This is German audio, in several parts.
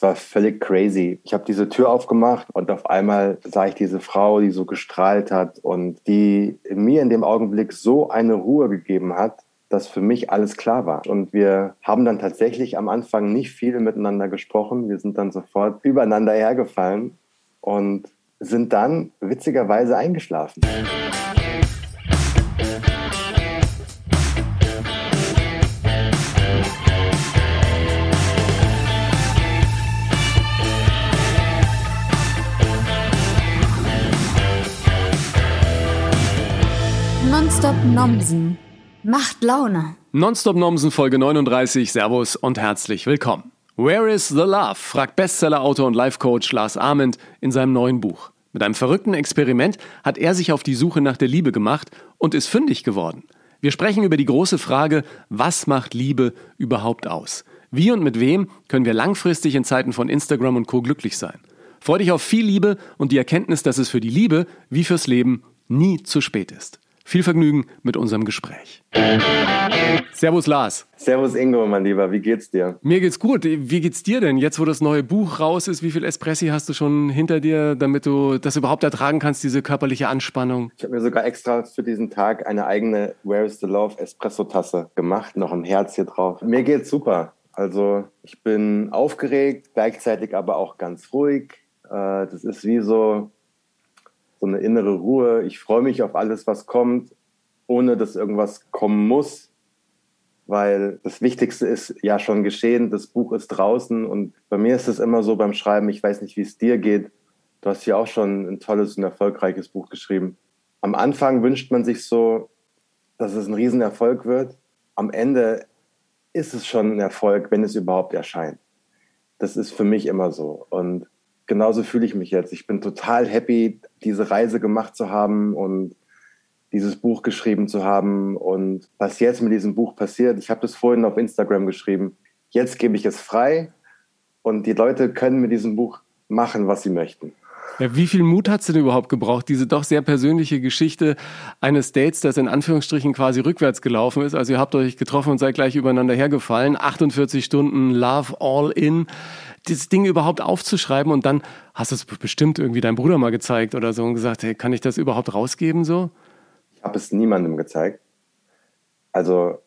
das war völlig crazy. Ich habe diese Tür aufgemacht und auf einmal sah ich diese Frau, die so gestrahlt hat und die mir in dem Augenblick so eine Ruhe gegeben hat, dass für mich alles klar war. Und wir haben dann tatsächlich am Anfang nicht viel miteinander gesprochen. Wir sind dann sofort übereinander hergefallen und sind dann witzigerweise eingeschlafen. Nomsen macht Laune. Nonstop Nomsen Folge 39. Servus und herzlich willkommen. Where is the Love? fragt Bestsellerautor und Life-Coach Lars Ament in seinem neuen Buch. Mit einem verrückten Experiment hat er sich auf die Suche nach der Liebe gemacht und ist fündig geworden. Wir sprechen über die große Frage, was macht Liebe überhaupt aus? Wie und mit wem können wir langfristig in Zeiten von Instagram und Co. glücklich sein? Freu dich auf viel Liebe und die Erkenntnis, dass es für die Liebe wie fürs Leben nie zu spät ist. Viel Vergnügen mit unserem Gespräch. Servus Lars. Servus Ingo, mein Lieber, wie geht's dir? Mir geht's gut. Wie geht's dir denn? Jetzt, wo das neue Buch raus ist, wie viel Espressi hast du schon hinter dir, damit du das überhaupt ertragen kannst, diese körperliche Anspannung? Ich habe mir sogar extra für diesen Tag eine eigene Where is the Love Espresso-Tasse gemacht, noch ein Herz hier drauf. Mir geht's super. Also ich bin aufgeregt, gleichzeitig aber auch ganz ruhig. Äh, das ist wie so so eine innere Ruhe. Ich freue mich auf alles, was kommt, ohne dass irgendwas kommen muss, weil das Wichtigste ist ja schon geschehen. Das Buch ist draußen und bei mir ist es immer so beim Schreiben, ich weiß nicht, wie es dir geht. Du hast ja auch schon ein tolles und erfolgreiches Buch geschrieben. Am Anfang wünscht man sich so, dass es ein Riesenerfolg wird. Am Ende ist es schon ein Erfolg, wenn es überhaupt erscheint. Das ist für mich immer so. Und genauso fühle ich mich jetzt. Ich bin total happy, diese Reise gemacht zu haben und dieses Buch geschrieben zu haben. Und was jetzt mit diesem Buch passiert, ich habe das vorhin auf Instagram geschrieben, jetzt gebe ich es frei und die Leute können mit diesem Buch machen, was sie möchten. Ja, wie viel Mut hat du denn überhaupt gebraucht, diese doch sehr persönliche Geschichte eines Dates, das in Anführungsstrichen quasi rückwärts gelaufen ist? Also ihr habt euch getroffen und seid gleich übereinander hergefallen. 48 Stunden Love All In dieses Ding überhaupt aufzuschreiben und dann hast du es bestimmt irgendwie deinem Bruder mal gezeigt oder so und gesagt, hey, kann ich das überhaupt rausgeben so? Ich habe es niemandem gezeigt. Also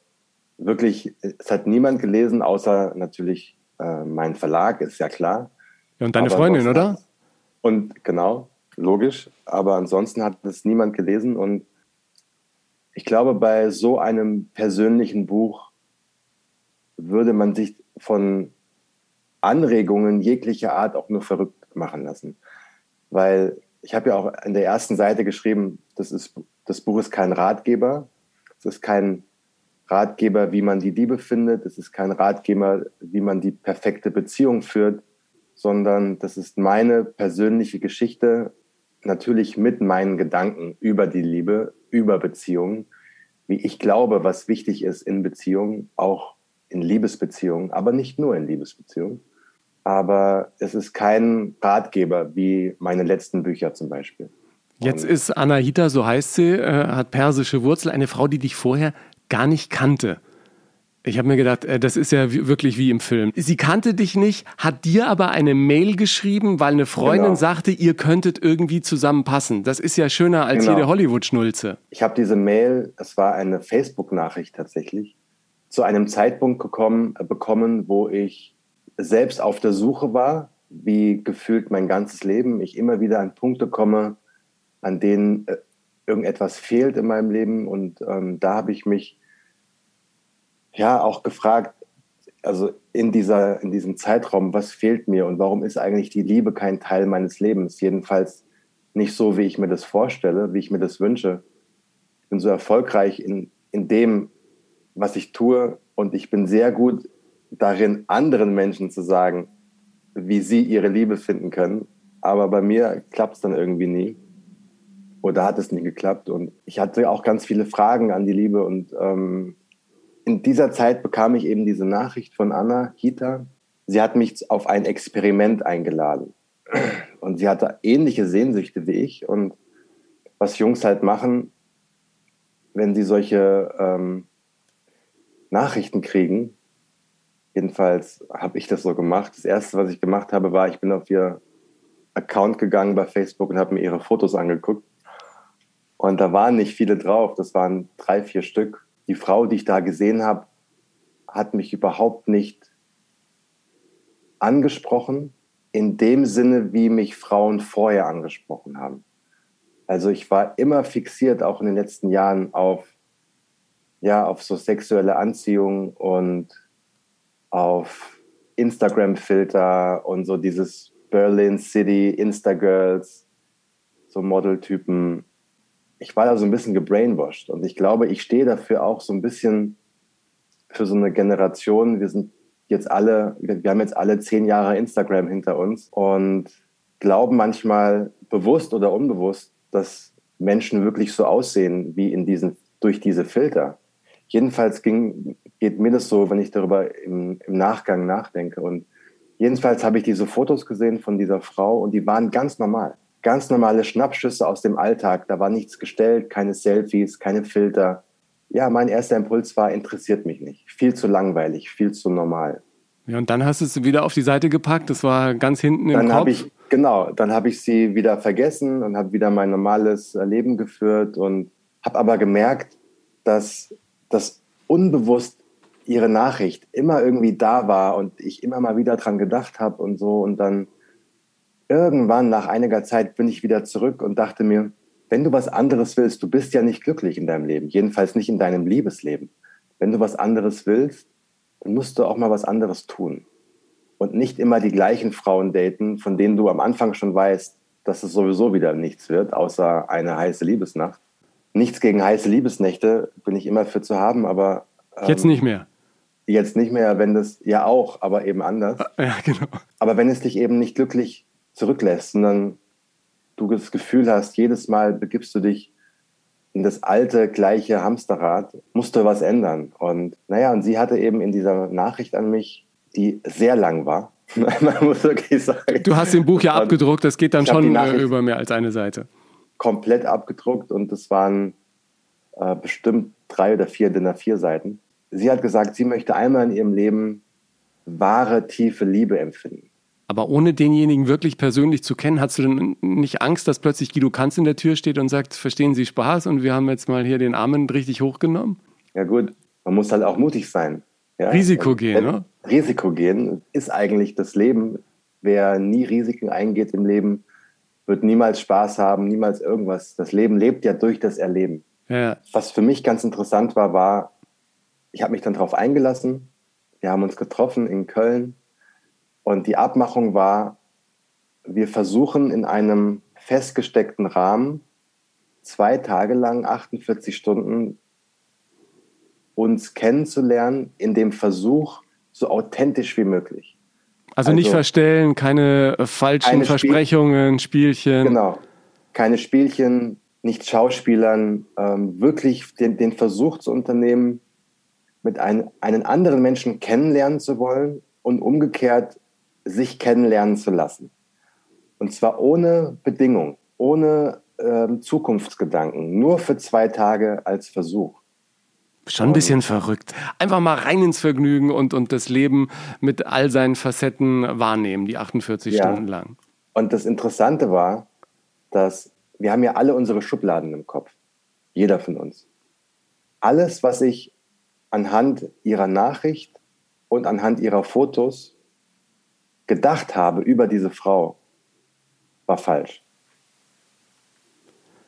wirklich, es hat niemand gelesen, außer natürlich äh, mein Verlag, ist ja klar. Ja, und deine Aber Freundin, oder? Und genau, logisch. Aber ansonsten hat es niemand gelesen und ich glaube, bei so einem persönlichen Buch würde man sich von Anregungen jeglicher Art auch nur verrückt machen lassen. Weil ich habe ja auch in der ersten Seite geschrieben, das, ist, das Buch ist kein Ratgeber. Es ist kein Ratgeber, wie man die Liebe findet. Es ist kein Ratgeber, wie man die perfekte Beziehung führt, sondern das ist meine persönliche Geschichte, natürlich mit meinen Gedanken über die Liebe, über Beziehungen, wie ich glaube, was wichtig ist in Beziehungen, auch in Liebesbeziehungen, aber nicht nur in Liebesbeziehungen aber es ist kein Ratgeber wie meine letzten Bücher zum Beispiel. Jetzt ist Anahita, so heißt sie, äh, hat persische Wurzel, eine Frau, die dich vorher gar nicht kannte. Ich habe mir gedacht, äh, das ist ja wirklich wie im Film. Sie kannte dich nicht, hat dir aber eine Mail geschrieben, weil eine Freundin genau. sagte, ihr könntet irgendwie zusammenpassen. Das ist ja schöner als genau. jede Hollywood-Schnulze. Ich habe diese Mail, es war eine Facebook-Nachricht tatsächlich, zu einem Zeitpunkt gekommen, bekommen, wo ich selbst auf der Suche war, wie gefühlt mein ganzes Leben, ich immer wieder an Punkte komme, an denen äh, irgendetwas fehlt in meinem Leben. Und ähm, da habe ich mich ja auch gefragt, also in, dieser, in diesem Zeitraum, was fehlt mir und warum ist eigentlich die Liebe kein Teil meines Lebens? Jedenfalls nicht so, wie ich mir das vorstelle, wie ich mir das wünsche. Ich bin so erfolgreich in, in dem, was ich tue und ich bin sehr gut darin, anderen Menschen zu sagen, wie sie ihre Liebe finden können. Aber bei mir klappt es dann irgendwie nie. Oder hat es nie geklappt. Und ich hatte auch ganz viele Fragen an die Liebe. Und ähm, in dieser Zeit bekam ich eben diese Nachricht von Anna Hita. Sie hat mich auf ein Experiment eingeladen. Und sie hatte ähnliche Sehnsüchte wie ich. Und was Jungs halt machen, wenn sie solche ähm, Nachrichten kriegen, Jedenfalls habe ich das so gemacht. Das erste, was ich gemacht habe, war, ich bin auf ihr Account gegangen bei Facebook und habe mir ihre Fotos angeguckt. Und da waren nicht viele drauf. Das waren drei, vier Stück. Die Frau, die ich da gesehen habe, hat mich überhaupt nicht angesprochen, in dem Sinne, wie mich Frauen vorher angesprochen haben. Also ich war immer fixiert, auch in den letzten Jahren, auf, ja, auf so sexuelle Anziehung und auf Instagram-Filter und so dieses Berlin City, Instagirls, so Modeltypen. Ich war da so ein bisschen gebrainwashed und ich glaube, ich stehe dafür auch so ein bisschen für so eine Generation. Wir sind jetzt alle, wir haben jetzt alle zehn Jahre Instagram hinter uns und glauben manchmal bewusst oder unbewusst, dass Menschen wirklich so aussehen wie in diesen, durch diese Filter. Jedenfalls ging, geht mir das so, wenn ich darüber im, im Nachgang nachdenke. Und jedenfalls habe ich diese Fotos gesehen von dieser Frau und die waren ganz normal. Ganz normale Schnappschüsse aus dem Alltag. Da war nichts gestellt, keine Selfies, keine Filter. Ja, mein erster Impuls war, interessiert mich nicht. Viel zu langweilig, viel zu normal. Ja, und dann hast du es wieder auf die Seite gepackt. Das war ganz hinten im dann Kopf. Ich, genau, dann habe ich sie wieder vergessen und habe wieder mein normales Leben geführt und habe aber gemerkt, dass das unbewusst ihre Nachricht immer irgendwie da war und ich immer mal wieder dran gedacht habe und so. Und dann irgendwann nach einiger Zeit bin ich wieder zurück und dachte mir, wenn du was anderes willst, du bist ja nicht glücklich in deinem Leben, jedenfalls nicht in deinem Liebesleben. Wenn du was anderes willst, dann musst du auch mal was anderes tun. Und nicht immer die gleichen Frauen daten, von denen du am Anfang schon weißt, dass es sowieso wieder nichts wird, außer eine heiße Liebesnacht. Nichts gegen heiße Liebesnächte bin ich immer für zu haben, aber. Ähm, jetzt nicht mehr. Jetzt nicht mehr, wenn das, ja auch, aber eben anders. Ja, genau. Aber wenn es dich eben nicht glücklich zurücklässt, sondern du das Gefühl hast, jedes Mal begibst du dich in das alte, gleiche Hamsterrad, musst du was ändern. Und naja, und sie hatte eben in dieser Nachricht an mich, die sehr lang war, man muss wirklich sagen. Du hast im Buch ja abgedruckt, das geht dann schon äh, über mehr als eine Seite. Komplett abgedruckt und das waren äh, bestimmt drei oder vier DIN A4 Seiten. Sie hat gesagt, sie möchte einmal in ihrem Leben wahre, tiefe Liebe empfinden. Aber ohne denjenigen wirklich persönlich zu kennen, hast du denn nicht Angst, dass plötzlich Guido Kanz in der Tür steht und sagt, verstehen Sie Spaß und wir haben jetzt mal hier den Armen richtig hochgenommen? Ja gut, man muss halt auch mutig sein. Ja? Risiko gehen, ne? Risiko gehen ist eigentlich das Leben. Wer nie Risiken eingeht im Leben, wird niemals Spaß haben, niemals irgendwas. Das Leben lebt ja durch das Erleben. Ja. Was für mich ganz interessant war, war, ich habe mich dann darauf eingelassen. Wir haben uns getroffen in Köln und die Abmachung war, wir versuchen in einem festgesteckten Rahmen zwei Tage lang, 48 Stunden, uns kennenzulernen, in dem Versuch, so authentisch wie möglich. Also, also nicht verstellen, keine äh, falschen keine Versprechungen, Spiel Spielchen. Genau, keine Spielchen, nicht Schauspielern, ähm, wirklich den, den Versuch zu unternehmen, mit ein, einen anderen Menschen kennenlernen zu wollen und umgekehrt sich kennenlernen zu lassen. Und zwar ohne Bedingung, ohne ähm, Zukunftsgedanken, nur für zwei Tage als Versuch. Schon ein bisschen verrückt. Einfach mal rein ins Vergnügen und, und das Leben mit all seinen Facetten wahrnehmen, die 48 ja. Stunden lang. Und das Interessante war, dass wir haben ja alle unsere Schubladen im Kopf. Jeder von uns. Alles, was ich anhand ihrer Nachricht und anhand ihrer Fotos gedacht habe über diese Frau, war falsch.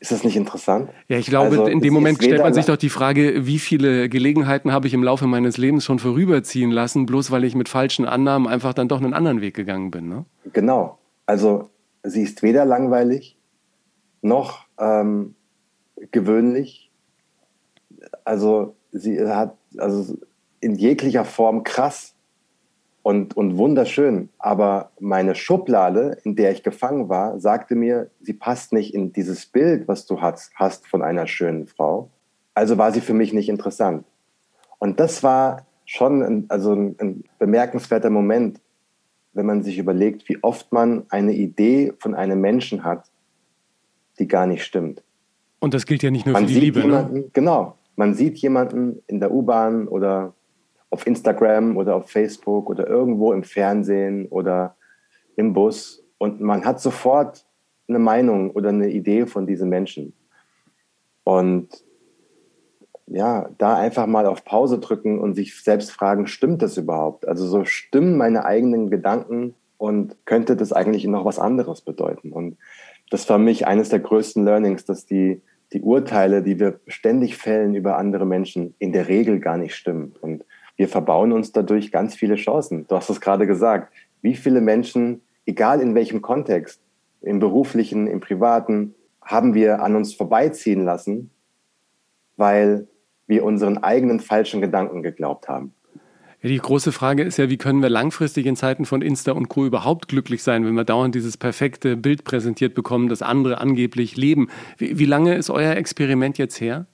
Ist das nicht interessant? Ja, ich glaube, also, in dem Moment stellt man sich doch die Frage, wie viele Gelegenheiten habe ich im Laufe meines Lebens schon vorüberziehen lassen, bloß weil ich mit falschen Annahmen einfach dann doch einen anderen Weg gegangen bin. Ne? Genau. Also sie ist weder langweilig noch ähm, gewöhnlich. Also sie hat also in jeglicher Form krass und, und wunderschön. Aber meine Schublade, in der ich gefangen war, sagte mir, sie passt nicht in dieses Bild, was du hast, hast von einer schönen Frau. Also war sie für mich nicht interessant. Und das war schon ein, also ein, ein bemerkenswerter Moment, wenn man sich überlegt, wie oft man eine Idee von einem Menschen hat, die gar nicht stimmt. Und das gilt ja nicht nur man für die Liebe. Ne? Jemanden, ne? Genau. Man sieht jemanden in der U-Bahn oder auf Instagram oder auf Facebook oder irgendwo im Fernsehen oder im Bus und man hat sofort eine Meinung oder eine Idee von diesen Menschen. Und ja, da einfach mal auf Pause drücken und sich selbst fragen, stimmt das überhaupt? Also so stimmen meine eigenen Gedanken und könnte das eigentlich noch was anderes bedeuten? Und das war für mich eines der größten Learnings, dass die, die Urteile, die wir ständig fällen über andere Menschen, in der Regel gar nicht stimmen. Und wir verbauen uns dadurch ganz viele Chancen. Du hast es gerade gesagt. Wie viele Menschen, egal in welchem Kontext, im beruflichen, im privaten, haben wir an uns vorbeiziehen lassen, weil wir unseren eigenen falschen Gedanken geglaubt haben. Ja, die große Frage ist ja, wie können wir langfristig in Zeiten von Insta und Co. überhaupt glücklich sein, wenn wir dauernd dieses perfekte Bild präsentiert bekommen, das andere angeblich leben. Wie, wie lange ist euer Experiment jetzt her?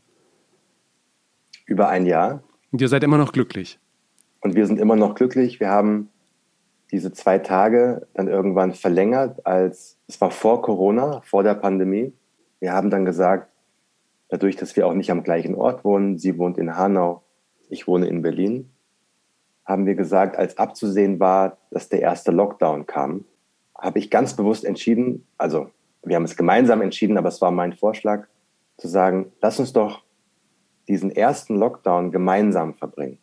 Über ein Jahr. Und ihr seid immer noch glücklich. Und wir sind immer noch glücklich. Wir haben diese zwei Tage dann irgendwann verlängert, als es war vor Corona, vor der Pandemie. Wir haben dann gesagt, dadurch, dass wir auch nicht am gleichen Ort wohnen, sie wohnt in Hanau, ich wohne in Berlin, haben wir gesagt, als abzusehen war, dass der erste Lockdown kam, habe ich ganz bewusst entschieden, also wir haben es gemeinsam entschieden, aber es war mein Vorschlag, zu sagen, lass uns doch diesen ersten Lockdown gemeinsam verbringen,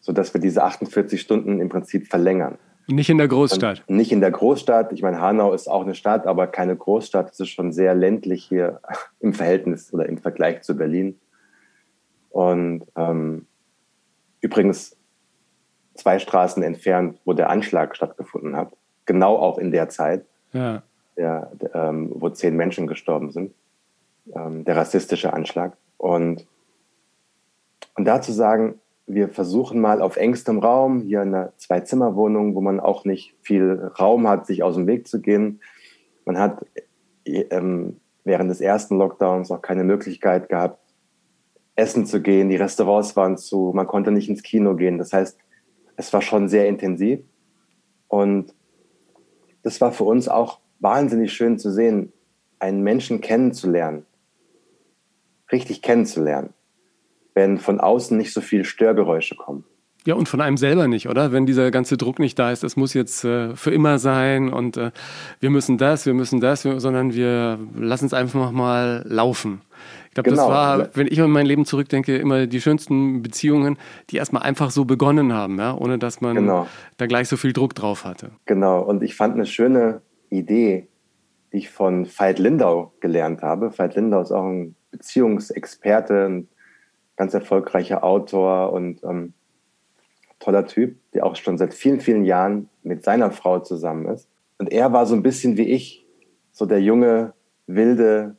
sodass wir diese 48 Stunden im Prinzip verlängern. Nicht in der Großstadt. Und nicht in der Großstadt. Ich meine, Hanau ist auch eine Stadt, aber keine Großstadt. Es ist schon sehr ländlich hier im Verhältnis oder im Vergleich zu Berlin. Und ähm, übrigens zwei Straßen entfernt, wo der Anschlag stattgefunden hat. Genau auch in der Zeit, ja. der, der, ähm, wo zehn Menschen gestorben sind. Ähm, der rassistische Anschlag. Und, und da zu sagen, wir versuchen mal auf engstem Raum, hier in einer Zwei-Zimmer-Wohnung, wo man auch nicht viel Raum hat, sich aus dem Weg zu gehen. Man hat ähm, während des ersten Lockdowns auch keine Möglichkeit gehabt, essen zu gehen. Die Restaurants waren zu, man konnte nicht ins Kino gehen. Das heißt, es war schon sehr intensiv. Und das war für uns auch wahnsinnig schön zu sehen, einen Menschen kennenzulernen, richtig kennenzulernen wenn von außen nicht so viele Störgeräusche kommen. Ja, und von einem selber nicht, oder? Wenn dieser ganze Druck nicht da ist, das muss jetzt äh, für immer sein und äh, wir müssen das, wir müssen das, sondern wir lassen es einfach mal laufen. Ich glaube, genau. das war, wenn ich an mein Leben zurückdenke, immer die schönsten Beziehungen, die erstmal einfach so begonnen haben, ja? ohne dass man genau. da gleich so viel Druck drauf hatte. Genau, und ich fand eine schöne Idee, die ich von Veit Lindau gelernt habe. Veit Lindau ist auch ein Beziehungsexperte, ein ganz erfolgreicher Autor und ähm, toller Typ, der auch schon seit vielen, vielen Jahren mit seiner Frau zusammen ist. Und er war so ein bisschen wie ich, so der junge, wilde,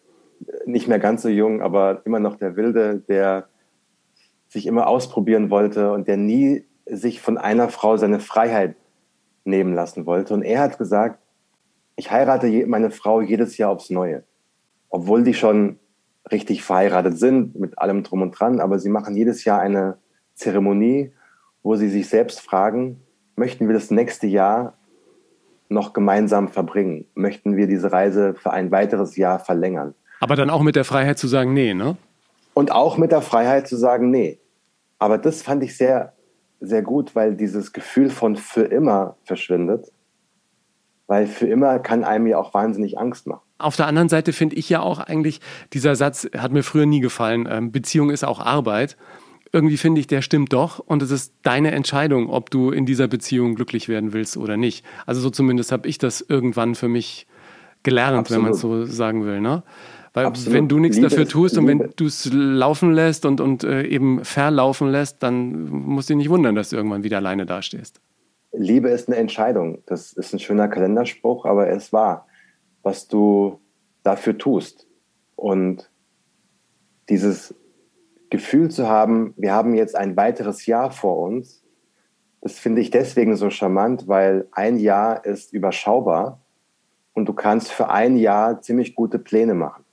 nicht mehr ganz so jung, aber immer noch der Wilde, der sich immer ausprobieren wollte und der nie sich von einer Frau seine Freiheit nehmen lassen wollte. Und er hat gesagt, ich heirate meine Frau jedes Jahr aufs Neue. Obwohl die schon richtig verheiratet sind, mit allem drum und dran, aber sie machen jedes Jahr eine Zeremonie, wo sie sich selbst fragen, möchten wir das nächste Jahr noch gemeinsam verbringen? Möchten wir diese Reise für ein weiteres Jahr verlängern? Aber dann auch mit der Freiheit zu sagen, nee, ne? Und auch mit der Freiheit zu sagen, nee. Aber das fand ich sehr, sehr gut, weil dieses Gefühl von für immer verschwindet. Weil für immer kann einem ja auch wahnsinnig Angst machen. Auf der anderen Seite finde ich ja auch eigentlich, dieser Satz hat mir früher nie gefallen, ähm, Beziehung ist auch Arbeit. Irgendwie finde ich, der stimmt doch und es ist deine Entscheidung, ob du in dieser Beziehung glücklich werden willst oder nicht. Also so zumindest habe ich das irgendwann für mich gelernt, Absolut. wenn man es so sagen will. Ne? Weil Absolut. wenn du nichts Liebe dafür tust und wenn du es laufen lässt und, und äh, eben verlaufen lässt, dann musst du dich nicht wundern, dass du irgendwann wieder alleine dastehst. Liebe ist eine Entscheidung. Das ist ein schöner Kalenderspruch, aber es war was du dafür tust. Und dieses Gefühl zu haben, wir haben jetzt ein weiteres Jahr vor uns, das finde ich deswegen so charmant, weil ein Jahr ist überschaubar und du kannst für ein Jahr ziemlich gute Pläne machen,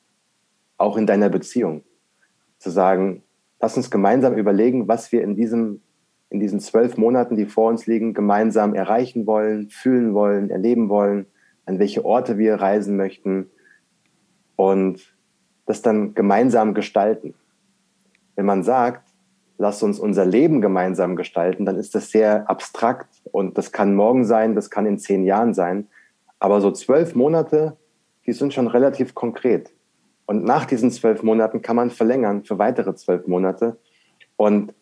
auch in deiner Beziehung. Zu sagen, lass uns gemeinsam überlegen, was wir in, diesem, in diesen zwölf Monaten, die vor uns liegen, gemeinsam erreichen wollen, fühlen wollen, erleben wollen an welche Orte wir reisen möchten und das dann gemeinsam gestalten. Wenn man sagt, lass uns unser Leben gemeinsam gestalten, dann ist das sehr abstrakt und das kann morgen sein, das kann in zehn Jahren sein. Aber so zwölf Monate, die sind schon relativ konkret. Und nach diesen zwölf Monaten kann man verlängern für weitere zwölf Monate. Und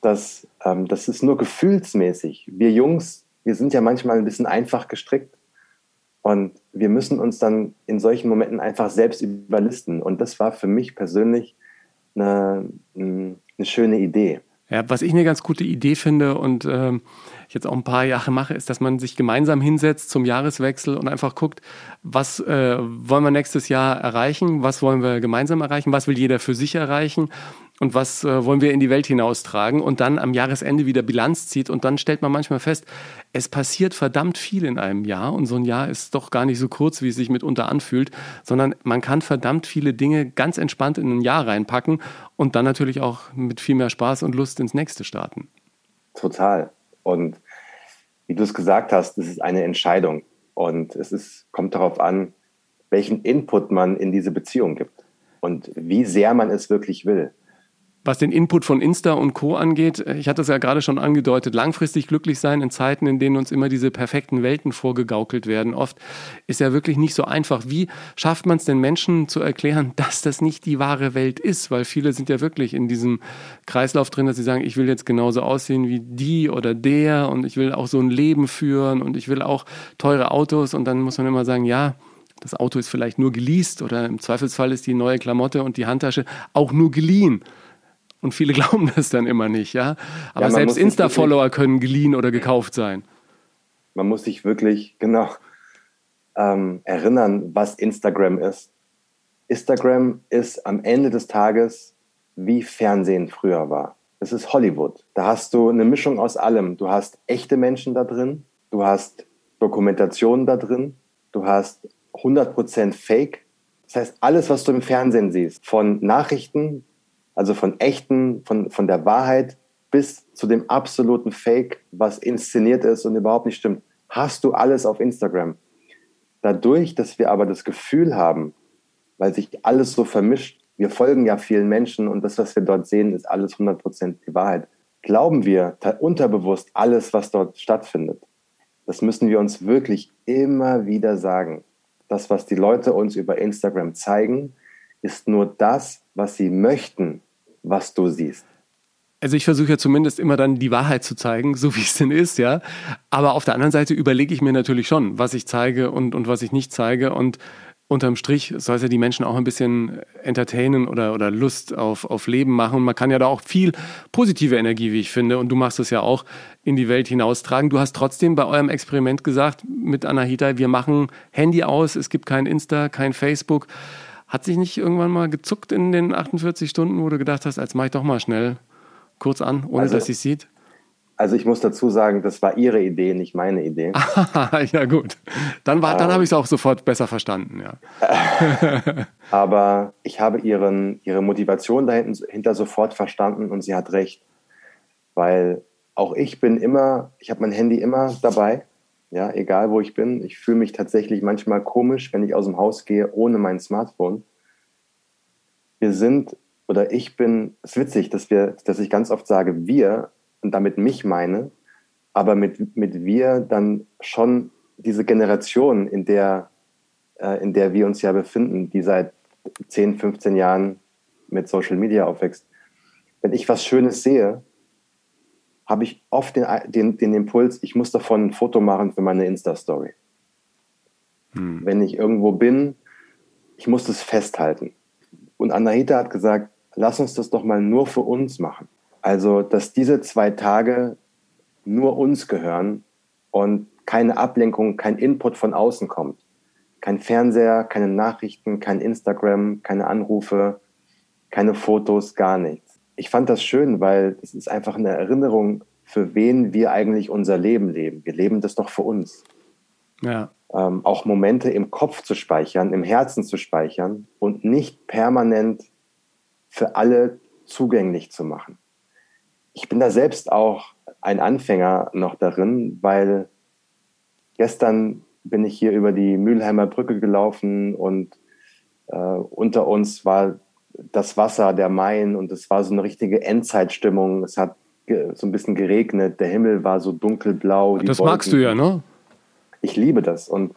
das, ähm, das ist nur gefühlsmäßig. Wir Jungs, wir sind ja manchmal ein bisschen einfach gestrickt. Und wir müssen uns dann in solchen Momenten einfach selbst überlisten. Und das war für mich persönlich eine, eine schöne Idee. Ja, was ich eine ganz gute Idee finde und ähm, ich jetzt auch ein paar Jahre mache, ist, dass man sich gemeinsam hinsetzt zum Jahreswechsel und einfach guckt, was äh, wollen wir nächstes Jahr erreichen, was wollen wir gemeinsam erreichen, was will jeder für sich erreichen und was äh, wollen wir in die Welt hinaustragen und dann am Jahresende wieder Bilanz zieht und dann stellt man manchmal fest, es passiert verdammt viel in einem Jahr und so ein Jahr ist doch gar nicht so kurz, wie es sich mitunter anfühlt, sondern man kann verdammt viele Dinge ganz entspannt in ein Jahr reinpacken und dann natürlich auch mit viel mehr Spaß und Lust ins nächste starten. Total. Und wie du es gesagt hast, es ist eine Entscheidung und es ist, kommt darauf an, welchen Input man in diese Beziehung gibt und wie sehr man es wirklich will. Was den Input von Insta und Co. angeht, ich hatte es ja gerade schon angedeutet, langfristig glücklich sein in Zeiten, in denen uns immer diese perfekten Welten vorgegaukelt werden, oft ist ja wirklich nicht so einfach. Wie schafft man es den Menschen zu erklären, dass das nicht die wahre Welt ist? Weil viele sind ja wirklich in diesem Kreislauf drin, dass sie sagen, ich will jetzt genauso aussehen wie die oder der und ich will auch so ein Leben führen und ich will auch teure Autos und dann muss man immer sagen, ja, das Auto ist vielleicht nur geleast oder im Zweifelsfall ist die neue Klamotte und die Handtasche auch nur geliehen. Und viele glauben das dann immer nicht, ja. Aber ja, selbst Insta-Follower können geliehen oder gekauft sein. Man muss sich wirklich genau ähm, erinnern, was Instagram ist. Instagram ist am Ende des Tages wie Fernsehen früher war. Es ist Hollywood. Da hast du eine Mischung aus allem. Du hast echte Menschen da drin, du hast Dokumentationen da drin, du hast 100% Fake. Das heißt, alles, was du im Fernsehen siehst, von Nachrichten also von echten, von, von der Wahrheit bis zu dem absoluten Fake, was inszeniert ist und überhaupt nicht stimmt, hast du alles auf Instagram. Dadurch, dass wir aber das Gefühl haben, weil sich alles so vermischt, wir folgen ja vielen Menschen und das, was wir dort sehen, ist alles 100% die Wahrheit. Glauben wir unterbewusst alles, was dort stattfindet. Das müssen wir uns wirklich immer wieder sagen. Das, was die Leute uns über Instagram zeigen, ist nur das, was sie möchten, was du siehst. Also ich versuche ja zumindest immer dann die Wahrheit zu zeigen, so wie es denn ist, ja. Aber auf der anderen Seite überlege ich mir natürlich schon, was ich zeige und, und was ich nicht zeige. Und unterm Strich soll es ja die Menschen auch ein bisschen entertainen oder, oder Lust auf, auf Leben machen. Und man kann ja da auch viel positive Energie, wie ich finde, und du machst es ja auch, in die Welt hinaustragen. Du hast trotzdem bei eurem Experiment gesagt mit Anahita, wir machen Handy aus, es gibt kein Insta, kein Facebook. Hat sich nicht irgendwann mal gezuckt in den 48 Stunden, wo du gedacht hast, als mache ich doch mal schnell kurz an, ohne also, dass sie es sieht? Also ich muss dazu sagen, das war ihre Idee, nicht meine Idee. ja gut, dann, war, dann ähm, habe ich es auch sofort besser verstanden. Ja. aber ich habe ihren, ihre Motivation dahinter sofort verstanden und sie hat recht, weil auch ich bin immer, ich habe mein Handy immer dabei ja, egal wo ich bin. Ich fühle mich tatsächlich manchmal komisch, wenn ich aus dem Haus gehe ohne mein Smartphone. Wir sind oder ich bin, es ist witzig, dass wir, dass ich ganz oft sage wir und damit mich meine, aber mit, mit wir dann schon diese Generation, in der, äh, in der wir uns ja befinden, die seit 10, 15 Jahren mit Social Media aufwächst. Wenn ich was Schönes sehe, habe ich oft den, den, den Impuls, ich muss davon ein Foto machen für meine Insta-Story. Hm. Wenn ich irgendwo bin, ich muss das festhalten. Und Anahita hat gesagt, lass uns das doch mal nur für uns machen. Also, dass diese zwei Tage nur uns gehören und keine Ablenkung, kein Input von außen kommt. Kein Fernseher, keine Nachrichten, kein Instagram, keine Anrufe, keine Fotos, gar nichts ich fand das schön, weil es ist einfach eine Erinnerung, für wen wir eigentlich unser Leben leben. Wir leben das doch für uns. Ja. Ähm, auch Momente im Kopf zu speichern, im Herzen zu speichern und nicht permanent für alle zugänglich zu machen. Ich bin da selbst auch ein Anfänger noch darin, weil gestern bin ich hier über die Mülheimer Brücke gelaufen und äh, unter uns war das Wasser, der Main und es war so eine richtige Endzeitstimmung. Es hat so ein bisschen geregnet, der Himmel war so dunkelblau. das Wolken. magst du ja, ne? Ich liebe das und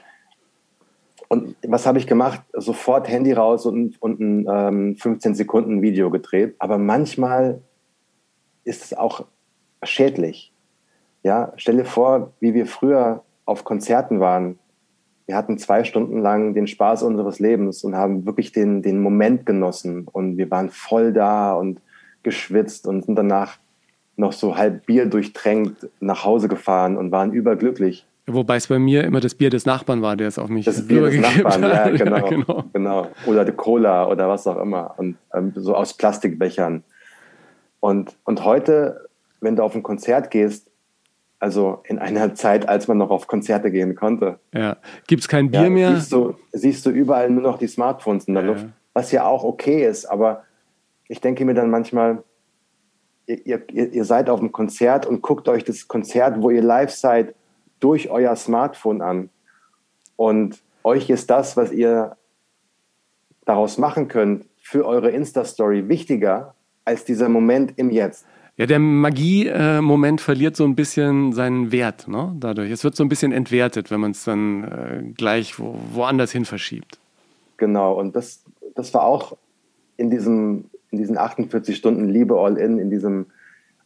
und was habe ich gemacht? Sofort Handy raus und, und ein ähm, 15 Sekunden Video gedreht. Aber manchmal ist es auch schädlich. Ja, stell dir vor, wie wir früher auf Konzerten waren. Wir hatten zwei Stunden lang den Spaß unseres Lebens und haben wirklich den, den Moment genossen. Und wir waren voll da und geschwitzt und sind danach noch so halb Bier durchtränkt nach Hause gefahren und waren überglücklich. Wobei es bei mir immer das Bier des Nachbarn war, der es auf mich Das Bier des Nachbarn, ja genau, ja, genau. genau. Oder die Cola oder was auch immer. Und ähm, so aus Plastikbechern. Und, und heute, wenn du auf ein Konzert gehst, also in einer Zeit, als man noch auf Konzerte gehen konnte. Ja. Gibt es kein Bier ja, mehr? Siehst du, siehst du überall nur noch die Smartphones in der ja, Luft, was ja auch okay ist. Aber ich denke mir dann manchmal, ihr, ihr, ihr seid auf einem Konzert und guckt euch das Konzert, wo ihr live seid, durch euer Smartphone an. Und euch ist das, was ihr daraus machen könnt, für eure Insta-Story wichtiger als dieser Moment im Jetzt. Ja, der Magie-Moment verliert so ein bisschen seinen Wert ne? dadurch. Es wird so ein bisschen entwertet, wenn man es dann äh, gleich wo, woanders hin verschiebt. Genau, und das, das war auch in, diesem, in diesen 48 Stunden Liebe All-In, in diesem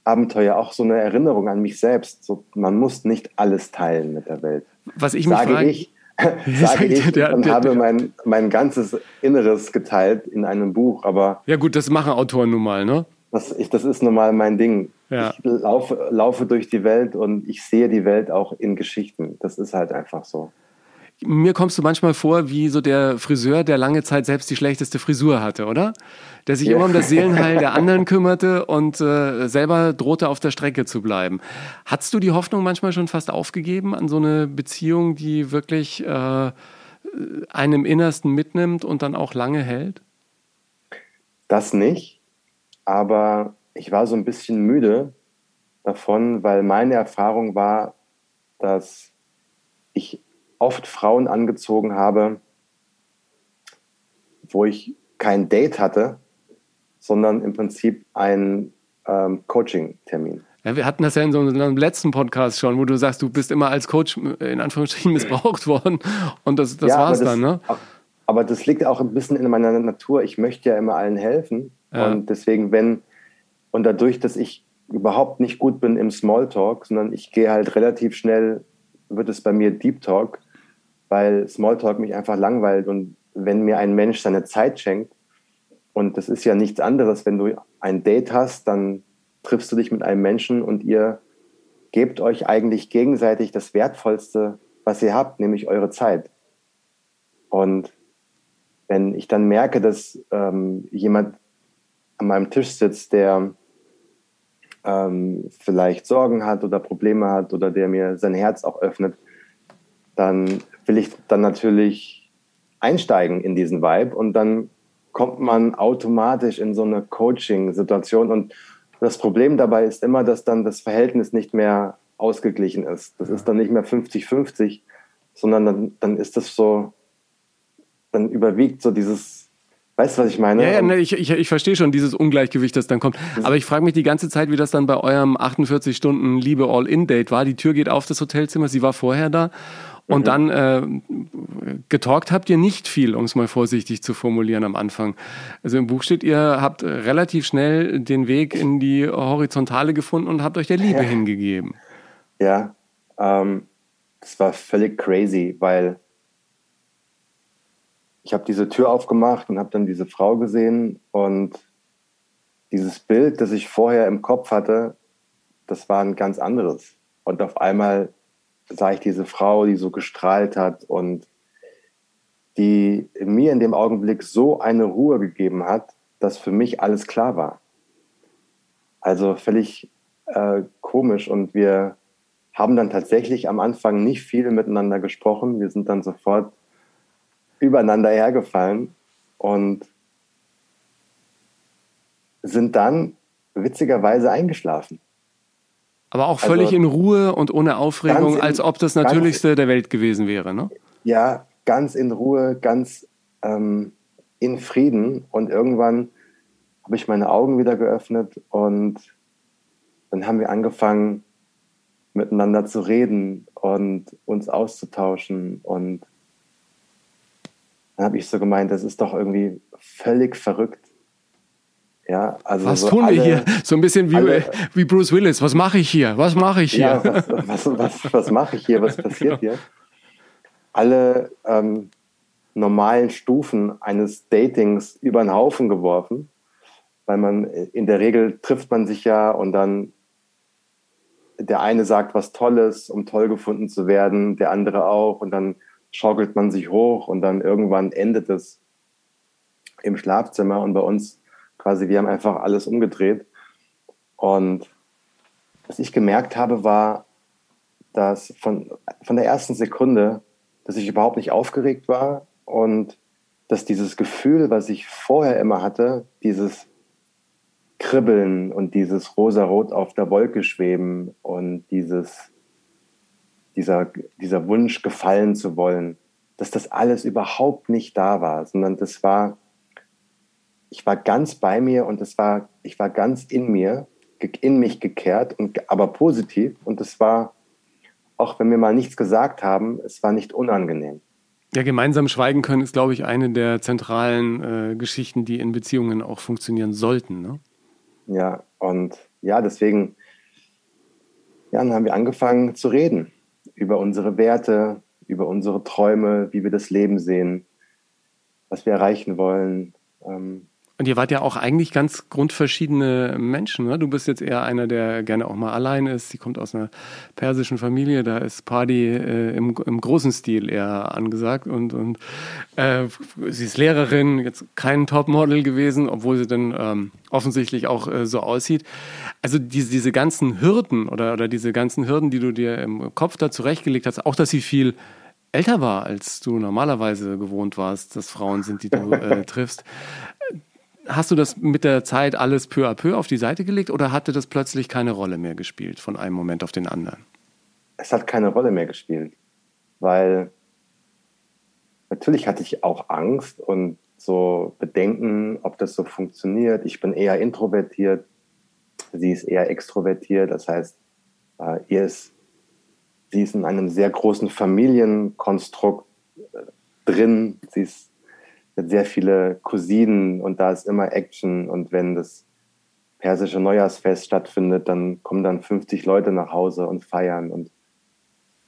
Abenteuer auch so eine Erinnerung an mich selbst. So, man muss nicht alles teilen mit der Welt. Was ich mich sage frage, ich, sage ich der, und der, habe mein, mein ganzes Inneres geteilt in einem Buch. Aber ja gut, das machen Autoren nun mal, ne? Das, ich, das ist nun mal mein Ding. Ja. Ich laufe, laufe durch die Welt und ich sehe die Welt auch in Geschichten. Das ist halt einfach so mir kommst du manchmal vor wie so der Friseur, der lange Zeit selbst die schlechteste Frisur hatte, oder? Der sich ja. immer um das Seelenheil der anderen kümmerte und äh, selber drohte auf der Strecke zu bleiben. Hattest du die Hoffnung manchmal schon fast aufgegeben an so eine Beziehung, die wirklich äh, einem Innersten mitnimmt und dann auch lange hält? Das nicht, aber ich war so ein bisschen müde davon, weil meine Erfahrung war, dass ich oft Frauen angezogen habe, wo ich kein Date hatte, sondern im Prinzip einen ähm, Coaching-Termin. Ja, wir hatten das ja in so einem letzten Podcast schon, wo du sagst, du bist immer als Coach in Anführungsstrichen missbraucht worden und das, das ja, war's das, dann, ne? Aber das liegt auch ein bisschen in meiner Natur. Ich möchte ja immer allen helfen ja. und deswegen, wenn und dadurch, dass ich überhaupt nicht gut bin im Smalltalk, sondern ich gehe halt relativ schnell, wird es bei mir Deep Talk, weil Smalltalk mich einfach langweilt. Und wenn mir ein Mensch seine Zeit schenkt, und das ist ja nichts anderes, wenn du ein Date hast, dann triffst du dich mit einem Menschen und ihr gebt euch eigentlich gegenseitig das Wertvollste, was ihr habt, nämlich eure Zeit. Und wenn ich dann merke, dass ähm, jemand an meinem Tisch sitzt, der ähm, vielleicht Sorgen hat oder Probleme hat oder der mir sein Herz auch öffnet, dann will ich dann natürlich einsteigen in diesen Vibe und dann kommt man automatisch in so eine Coaching-Situation und das Problem dabei ist immer, dass dann das Verhältnis nicht mehr ausgeglichen ist. Das ist dann nicht mehr 50-50, sondern dann, dann ist das so, dann überwiegt so dieses, weißt du, was ich meine? Ja, ja ne, ich, ich, ich verstehe schon dieses Ungleichgewicht, das dann kommt. Aber ich frage mich die ganze Zeit, wie das dann bei eurem 48 Stunden Liebe All-In-Date war. Die Tür geht auf das Hotelzimmer, sie war vorher da und mhm. dann äh, getalkt habt ihr nicht viel, um es mal vorsichtig zu formulieren am Anfang. Also im Buch steht, ihr habt relativ schnell den Weg in die Horizontale gefunden und habt euch der Liebe ja. hingegeben. Ja, ähm, das war völlig crazy, weil ich habe diese Tür aufgemacht und habe dann diese Frau gesehen und dieses Bild, das ich vorher im Kopf hatte, das war ein ganz anderes. Und auf einmal sah ich diese Frau, die so gestrahlt hat und die mir in dem Augenblick so eine Ruhe gegeben hat, dass für mich alles klar war. Also völlig äh, komisch und wir haben dann tatsächlich am Anfang nicht viel miteinander gesprochen. Wir sind dann sofort übereinander hergefallen und sind dann witzigerweise eingeschlafen. Aber auch völlig also, in Ruhe und ohne Aufregung, in, als ob das Natürlichste der Welt gewesen wäre, ne? Ja, ganz in Ruhe, ganz ähm, in Frieden. Und irgendwann habe ich meine Augen wieder geöffnet und dann haben wir angefangen, miteinander zu reden und uns auszutauschen. Und dann habe ich so gemeint, das ist doch irgendwie völlig verrückt. Ja, also was so tun alle, wir hier? So ein bisschen wie, alle, wie Bruce Willis. Was mache ich hier? Was mache ich hier? Ja, was, was, was, was mache ich hier? Was passiert hier? Alle ähm, normalen Stufen eines Datings über den Haufen geworfen, weil man in der Regel trifft man sich ja und dann der eine sagt was Tolles, um toll gefunden zu werden, der andere auch und dann schaukelt man sich hoch und dann irgendwann endet es im Schlafzimmer und bei uns quasi, wir haben einfach alles umgedreht. Und was ich gemerkt habe, war, dass von, von der ersten Sekunde, dass ich überhaupt nicht aufgeregt war und dass dieses Gefühl, was ich vorher immer hatte, dieses Kribbeln und dieses Rosarot auf der Wolke schweben und dieses, dieser, dieser Wunsch, gefallen zu wollen, dass das alles überhaupt nicht da war, sondern das war, ich war ganz bei mir und das war, ich war ganz in mir, in mich gekehrt, und, aber positiv. Und es war, auch wenn wir mal nichts gesagt haben, es war nicht unangenehm. Ja, gemeinsam schweigen können ist, glaube ich, eine der zentralen äh, Geschichten, die in Beziehungen auch funktionieren sollten. Ne? Ja, und ja, deswegen ja, dann haben wir angefangen zu reden über unsere Werte, über unsere Träume, wie wir das Leben sehen, was wir erreichen wollen. Ähm, und ihr wart ja auch eigentlich ganz grundverschiedene Menschen. Ne? Du bist jetzt eher einer, der gerne auch mal allein ist. Sie kommt aus einer persischen Familie, da ist Party äh, im, im, großen Stil eher angesagt. Und, und äh, sie ist Lehrerin, jetzt kein Topmodel gewesen, obwohl sie dann ähm, offensichtlich auch äh, so aussieht. Also diese, diese ganzen Hürden oder, oder diese ganzen Hürden, die du dir im Kopf da zurechtgelegt hast, auch dass sie viel älter war, als du normalerweise gewohnt warst, dass Frauen sind, die du äh, triffst hast du das mit der Zeit alles peu à peu auf die Seite gelegt oder hatte das plötzlich keine Rolle mehr gespielt von einem Moment auf den anderen? Es hat keine Rolle mehr gespielt, weil natürlich hatte ich auch Angst und so Bedenken, ob das so funktioniert. Ich bin eher introvertiert, sie ist eher extrovertiert. Das heißt, äh, ihr ist, sie ist in einem sehr großen Familienkonstrukt äh, drin. Sie ist sehr viele Cousinen und da ist immer Action. Und wenn das persische Neujahrsfest stattfindet, dann kommen dann 50 Leute nach Hause und feiern. Und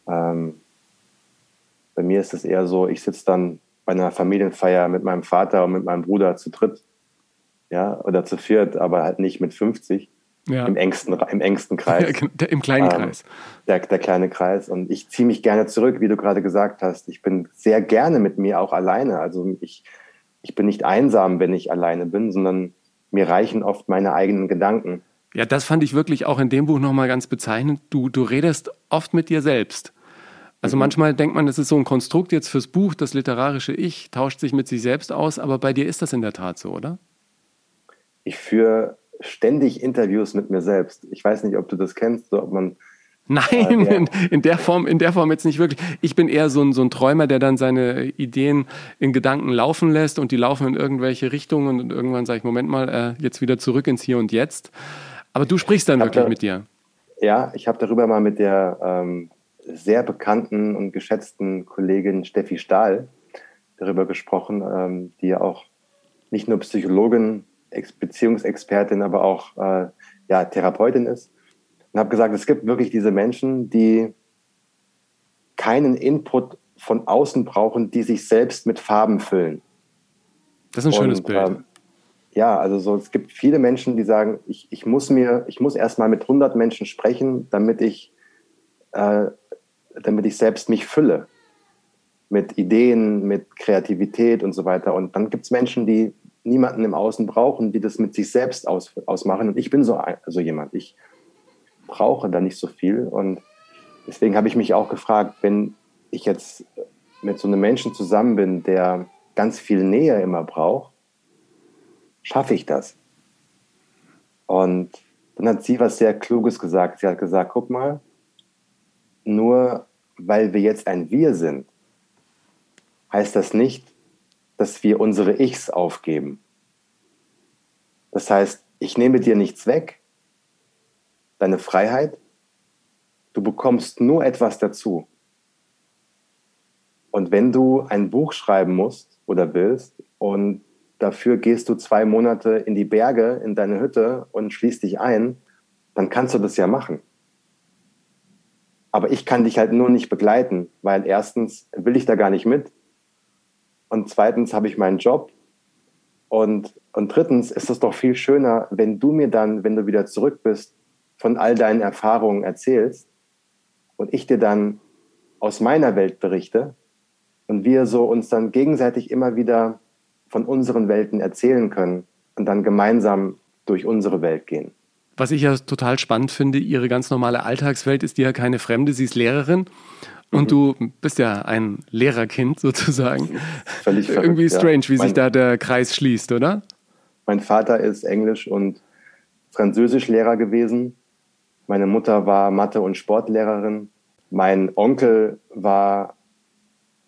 ähm, bei mir ist es eher so, ich sitze dann bei einer Familienfeier mit meinem Vater und mit meinem Bruder zu dritt, ja, oder zu viert, aber halt nicht mit 50. Ja. Im, engsten, Im engsten Kreis. Ja, Im kleinen ähm, Kreis. Der, der kleine Kreis. Und ich ziehe mich gerne zurück, wie du gerade gesagt hast. Ich bin sehr gerne mit mir auch alleine. Also ich, ich bin nicht einsam, wenn ich alleine bin, sondern mir reichen oft meine eigenen Gedanken. Ja, das fand ich wirklich auch in dem Buch nochmal ganz bezeichnend. Du, du redest oft mit dir selbst. Also mhm. manchmal denkt man, es ist so ein Konstrukt jetzt fürs Buch, das literarische Ich tauscht sich mit sich selbst aus, aber bei dir ist das in der Tat so, oder? Ich führe ständig Interviews mit mir selbst. Ich weiß nicht, ob du das kennst, ob man Nein, in, in, der Form, in der Form jetzt nicht wirklich. Ich bin eher so ein, so ein Träumer, der dann seine Ideen in Gedanken laufen lässt und die laufen in irgendwelche Richtungen und irgendwann sage ich, Moment mal, äh, jetzt wieder zurück ins Hier und Jetzt. Aber du sprichst dann wirklich da, mit dir. Ja, ich habe darüber mal mit der ähm, sehr bekannten und geschätzten Kollegin Steffi Stahl darüber gesprochen, ähm, die ja auch nicht nur Psychologin, Beziehungsexpertin, aber auch äh, ja, Therapeutin ist und habe gesagt, es gibt wirklich diese Menschen, die keinen Input von außen brauchen, die sich selbst mit Farben füllen. Das ist ein schönes und, Bild. Ähm, ja, also so, es gibt viele Menschen, die sagen, ich, ich muss mir, ich muss erstmal mit 100 Menschen sprechen, damit ich, äh, damit ich selbst mich fülle mit Ideen, mit Kreativität und so weiter. Und dann gibt es Menschen, die niemanden im Außen brauchen, die das mit sich selbst aus, ausmachen. Und ich bin so, ein, so jemand. Ich brauche da nicht so viel. Und deswegen habe ich mich auch gefragt, wenn ich jetzt mit so einem Menschen zusammen bin, der ganz viel Nähe immer braucht, schaffe ich das? Und dann hat sie was sehr Kluges gesagt. Sie hat gesagt, guck mal, nur weil wir jetzt ein Wir sind, heißt das nicht, dass wir unsere Ichs aufgeben. Das heißt, ich nehme dir nichts weg, deine Freiheit, du bekommst nur etwas dazu. Und wenn du ein Buch schreiben musst oder willst und dafür gehst du zwei Monate in die Berge, in deine Hütte und schließt dich ein, dann kannst du das ja machen. Aber ich kann dich halt nur nicht begleiten, weil erstens will ich da gar nicht mit und zweitens habe ich meinen Job und, und drittens ist es doch viel schöner, wenn du mir dann, wenn du wieder zurück bist, von all deinen Erfahrungen erzählst und ich dir dann aus meiner Welt berichte und wir so uns dann gegenseitig immer wieder von unseren Welten erzählen können und dann gemeinsam durch unsere Welt gehen. Was ich ja total spannend finde, ihre ganz normale Alltagswelt ist dir ja keine Fremde, sie ist Lehrerin. Und mhm. du bist ja ein Lehrerkind sozusagen. Völlig verrückt, Irgendwie strange, ja. wie mein, sich da der Kreis schließt, oder? Mein Vater ist Englisch- und Französischlehrer gewesen. Meine Mutter war Mathe- und Sportlehrerin. Mein Onkel war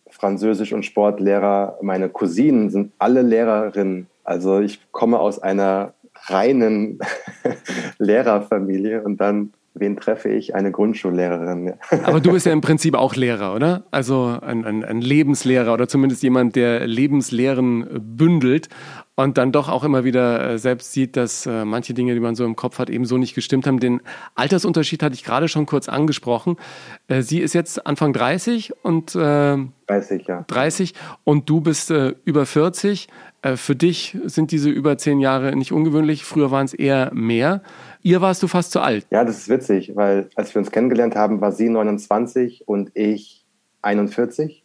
Französisch- und Sportlehrer. Meine Cousinen sind alle Lehrerinnen. Also ich komme aus einer reinen Lehrerfamilie und dann wen treffe ich? Eine Grundschullehrerin. Aber du bist ja im Prinzip auch Lehrer, oder? Also ein, ein, ein Lebenslehrer oder zumindest jemand, der Lebenslehren bündelt und dann doch auch immer wieder äh, selbst sieht, dass äh, manche Dinge, die man so im Kopf hat, eben so nicht gestimmt haben. Den Altersunterschied hatte ich gerade schon kurz angesprochen. Äh, sie ist jetzt Anfang 30 und äh, 30, ja. 30 und du bist äh, über 40. Äh, für dich sind diese über zehn Jahre nicht ungewöhnlich. Früher waren es eher mehr. Ihr warst du fast zu alt. Ja, das ist witzig, weil als wir uns kennengelernt haben, war sie 29 und ich 41.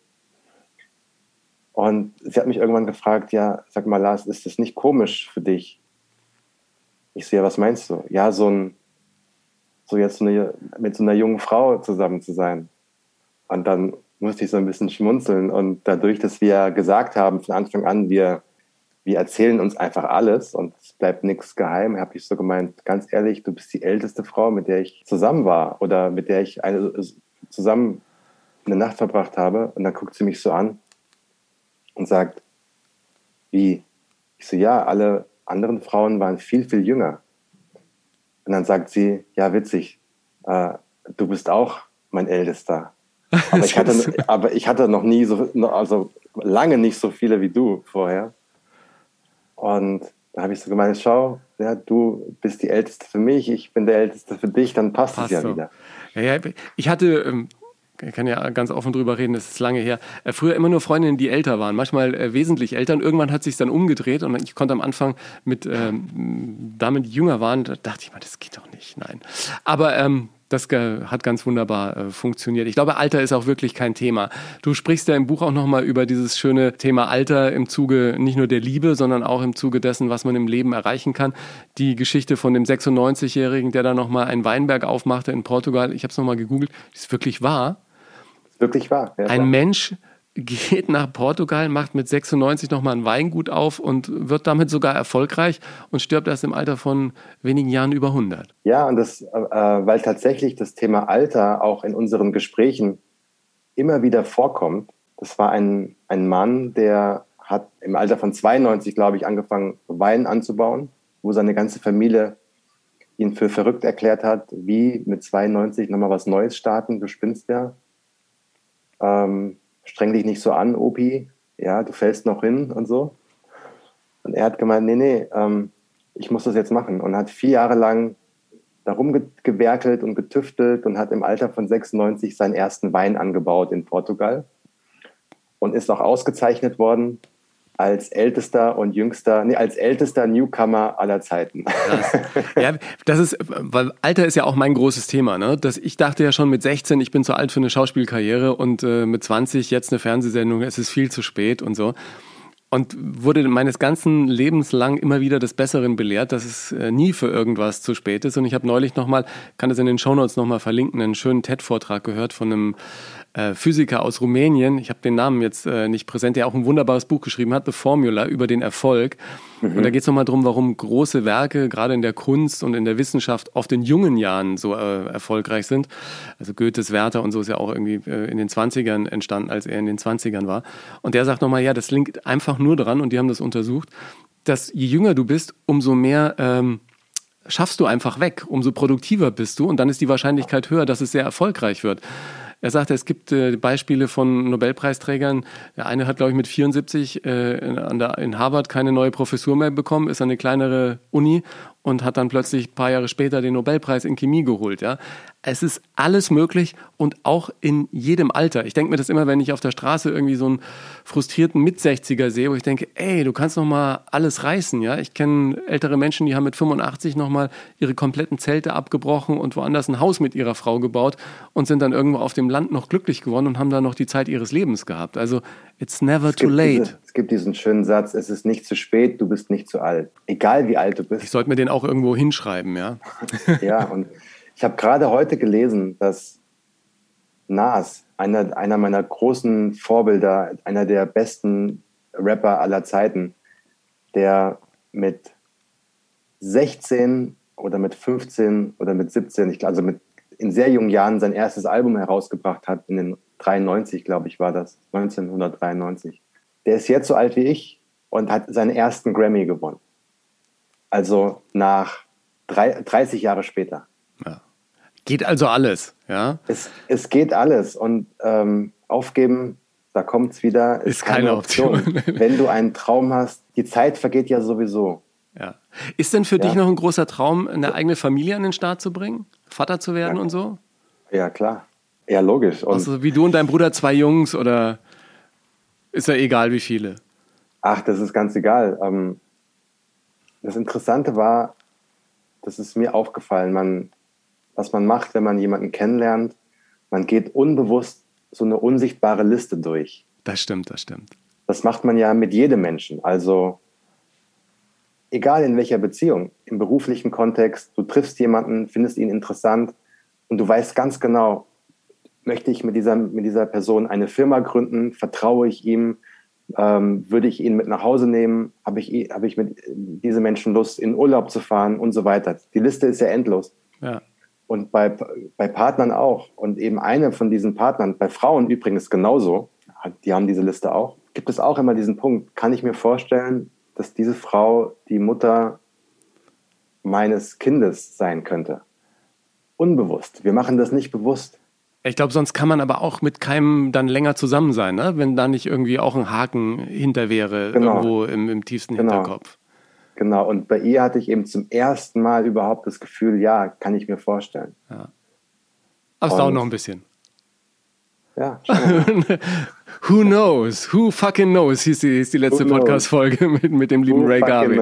Und sie hat mich irgendwann gefragt, ja, sag mal, Lars, ist das nicht komisch für dich? Ich so, ja, was meinst du? Ja, so ein, so jetzt eine, mit so einer jungen Frau zusammen zu sein. Und dann musste ich so ein bisschen schmunzeln. Und dadurch, dass wir gesagt haben von Anfang an, wir, wir erzählen uns einfach alles und es bleibt nichts geheim, habe ich so gemeint, ganz ehrlich, du bist die älteste Frau, mit der ich zusammen war oder mit der ich eine, zusammen eine Nacht verbracht habe. Und dann guckt sie mich so an und sagt, wie? Ich so, ja, alle anderen Frauen waren viel, viel jünger. Und dann sagt sie, ja, witzig, äh, du bist auch mein Ältester. Aber ich, hatte, aber ich hatte noch nie so, also lange nicht so viele wie du vorher. Und da habe ich so gemeint, schau, ja, du bist die Älteste für mich, ich bin der Älteste für dich, dann passt, passt es ja so. wieder. Ja, ja, ich hatte ähm, ich kann ja ganz offen drüber reden, das ist lange her. Äh, früher immer nur Freundinnen, die älter waren, manchmal äh, wesentlich älter. Und irgendwann hat sich dann umgedreht und ich konnte am Anfang mit ähm, damit jünger waren, da dachte ich mal, das geht doch nicht, nein. Aber ähm, das hat ganz wunderbar äh, funktioniert. Ich glaube, Alter ist auch wirklich kein Thema. Du sprichst ja im Buch auch nochmal über dieses schöne Thema Alter im Zuge nicht nur der Liebe, sondern auch im Zuge dessen, was man im Leben erreichen kann. Die Geschichte von dem 96-Jährigen, der da nochmal einen Weinberg aufmachte in Portugal. Ich habe es nochmal gegoogelt. Das ist wirklich wahr wirklich wahr. Ja, ein Mensch geht nach Portugal, macht mit 96 nochmal ein Weingut auf und wird damit sogar erfolgreich und stirbt erst im Alter von wenigen Jahren über 100. Ja, und das, äh, weil tatsächlich das Thema Alter auch in unseren Gesprächen immer wieder vorkommt. Das war ein, ein Mann, der hat im Alter von 92, glaube ich, angefangen, Wein anzubauen, wo seine ganze Familie ihn für verrückt erklärt hat, wie mit 92 nochmal was Neues starten, du spinnst ja ähm, streng dich nicht so an, Opi, ja, du fällst noch hin und so. Und er hat gemeint, nee, nee, ähm, ich muss das jetzt machen. Und hat vier Jahre lang darum gewerkelt und getüftelt und hat im Alter von 96 seinen ersten Wein angebaut in Portugal und ist auch ausgezeichnet worden als ältester und jüngster, nee, als ältester Newcomer aller Zeiten. Krass. Ja, das ist, weil Alter ist ja auch mein großes Thema, ne? Das, ich dachte ja schon mit 16, ich bin zu alt für eine Schauspielkarriere und äh, mit 20 jetzt eine Fernsehsendung, es ist viel zu spät und so. Und wurde meines ganzen Lebens lang immer wieder des Besseren belehrt, dass es äh, nie für irgendwas zu spät ist. Und ich habe neulich nochmal, kann das in den Shownotes nochmal verlinken, einen schönen TED-Vortrag gehört von einem äh, Physiker aus Rumänien, ich habe den Namen jetzt äh, nicht präsent, der auch ein wunderbares Buch geschrieben hat, The Formula, über den Erfolg. Mhm. Und da geht es nochmal darum, warum große Werke, gerade in der Kunst und in der Wissenschaft, oft in jungen Jahren so äh, erfolgreich sind. Also Goethes Werther und so ist ja auch irgendwie äh, in den 20ern entstanden, als er in den 20ern war. Und der sagt nochmal, ja, das liegt einfach nur dran, und die haben das untersucht, dass je jünger du bist, umso mehr ähm, schaffst du einfach weg, umso produktiver bist du und dann ist die Wahrscheinlichkeit höher, dass es sehr erfolgreich wird. Er sagte, es gibt äh, Beispiele von Nobelpreisträgern. Der eine hat, glaube ich, mit 74 äh, in, an der, in Harvard keine neue Professur mehr bekommen, ist an eine kleinere Uni und hat dann plötzlich ein paar Jahre später den Nobelpreis in Chemie geholt. Ja? Es ist alles möglich und auch in jedem Alter. Ich denke mir das immer, wenn ich auf der Straße irgendwie so einen frustrierten Mit-60er sehe, wo ich denke, ey, du kannst noch mal alles reißen. Ja? Ich kenne ältere Menschen, die haben mit 85 noch mal ihre kompletten Zelte abgebrochen und woanders ein Haus mit ihrer Frau gebaut und sind dann irgendwo auf dem Land noch glücklich geworden und haben da noch die Zeit ihres Lebens gehabt. Also it's never Es too gibt, late. diese, es gibt diesen schönen Satz, es ist nicht zu spät, du bist nicht zu alt. Egal wie alt du Ich bist. sollte mir den auch irgendwo hinschreiben, ja. Ja, und ich habe gerade heute gelesen, dass Nas, einer, einer meiner großen Vorbilder, einer der besten Rapper aller Zeiten, der mit 16 oder mit 15 oder mit 17, ich, glaub, also mit in sehr jungen Jahren sein erstes Album herausgebracht hat, in den 93, glaube ich, war das, 1993. Der ist jetzt so alt wie ich und hat seinen ersten Grammy gewonnen. Also nach drei, 30 Jahre später. Geht also alles, ja. Es, es geht alles und ähm, aufgeben, da kommt es wieder, Ist keine Option. Wenn du einen Traum hast, die Zeit vergeht ja sowieso. Ja. Ist denn für Ja. dich noch ein großer Traum, eine eigene Familie an den Start zu bringen? Vater zu werden Ja. und so? Ja, klar. Ja, logisch. Und Also wie du und dein Bruder zwei Jungs oder ist ja egal wie viele? ach, das ist ganz egal. Ähm, das Interessante war, das ist mir aufgefallen, man, was man macht, wenn man jemanden kennenlernt, man geht unbewusst so eine unsichtbare Liste durch. Das stimmt, das stimmt. Das macht man ja mit jedem Menschen. Also egal in welcher Beziehung, im beruflichen Kontext, du triffst jemanden, findest ihn interessant und du weißt ganz genau, möchte ich mit dieser, mit dieser Person eine Firma gründen, vertraue ich ihm, ähm, würde ich ihn mit nach Hause nehmen, habe ich, habe ich mit diesem Menschen Lust, in Urlaub zu fahren und so weiter. Die Liste ist ja endlos. Ja. Und bei, bei Partnern auch. Und eben eine von diesen Partnern, bei Frauen übrigens genauso, die haben diese Liste auch, gibt es auch immer diesen Punkt, kann ich mir vorstellen, dass diese Frau die Mutter meines Kindes sein könnte. Unbewusst. Wir machen das nicht bewusst. Ich glaube, sonst kann man aber auch mit keinem dann länger zusammen sein, ne? wenn da nicht irgendwie auch ein Haken hinter wäre, Genau. irgendwo im, im tiefsten Genau. Hinterkopf. Genau. Und bei ihr hatte ich eben zum ersten Mal überhaupt das Gefühl, ja, kann ich mir vorstellen. Aber es dauert noch ein bisschen. Ja. Who knows? Who fucking knows? Hieß die, hieß die letzte? Podcast-Folge mit, mit dem lieben Who Ray Garvey.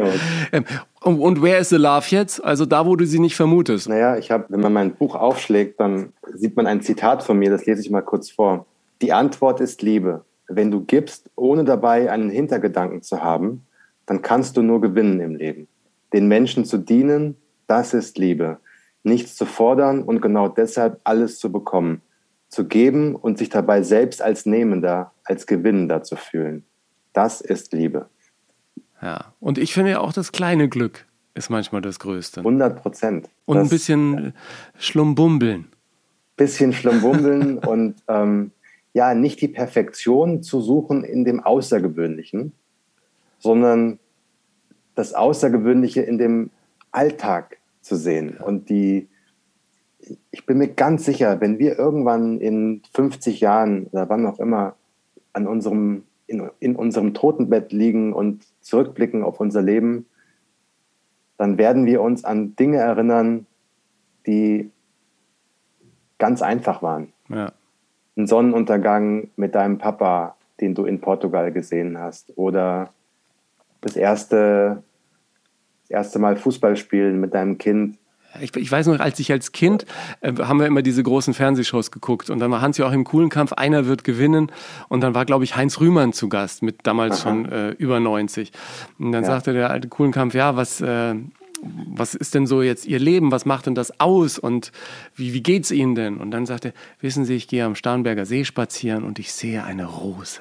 Ähm, und, und wer ist The Love jetzt? Also da, wo du sie nicht vermutest. Naja, ich habe, wenn man mein Buch aufschlägt, dann sieht man ein Zitat von mir, das lese ich mal kurz vor. Die Antwort ist Liebe. Wenn du gibst, ohne dabei einen Hintergedanken zu haben, dann kannst du nur gewinnen im Leben. Den Menschen zu dienen, das ist Liebe. Nichts zu fordern und genau deshalb alles zu bekommen. Zu geben und sich dabei selbst als Nehmender, als Gewinnender zu fühlen. Das ist Liebe. Ja. Und ich finde ja auch das kleine Glück ist manchmal das Größte. 100 Prozent. Und ein bisschen Schlumbumbeln. bisschen schlumbummeln und ähm, ja, nicht die Perfektion zu suchen in dem Außergewöhnlichen, sondern das Außergewöhnliche in dem Alltag zu sehen. Und die, ich bin mir ganz sicher, wenn wir irgendwann in 50 Jahren oder wann auch immer an unserem, in, in unserem Totenbett liegen und zurückblicken auf unser Leben, dann werden wir uns an Dinge erinnern, die ganz einfach waren. Ja. Ein Sonnenuntergang mit deinem Papa, den du in Portugal gesehen hast. Oder das erste, das erste Mal Fußball spielen mit deinem Kind. Ich, ich weiß noch, als ich als Kind, äh, haben wir immer diese großen Fernsehshows geguckt und dann war Hans ja auch im coolen Kampf, einer wird gewinnen und dann war, glaube ich, Heinz Rühmann zu Gast mit damals Aha. schon äh, über 90. Und dann Ja. sagte der alte coolen Kampf, ja, was, äh, was ist denn so jetzt Ihr Leben, was macht denn das aus und wie, wie geht's Ihnen denn? Und dann sagte er, wissen Sie, ich gehe am Starnberger See spazieren und ich sehe eine Rose.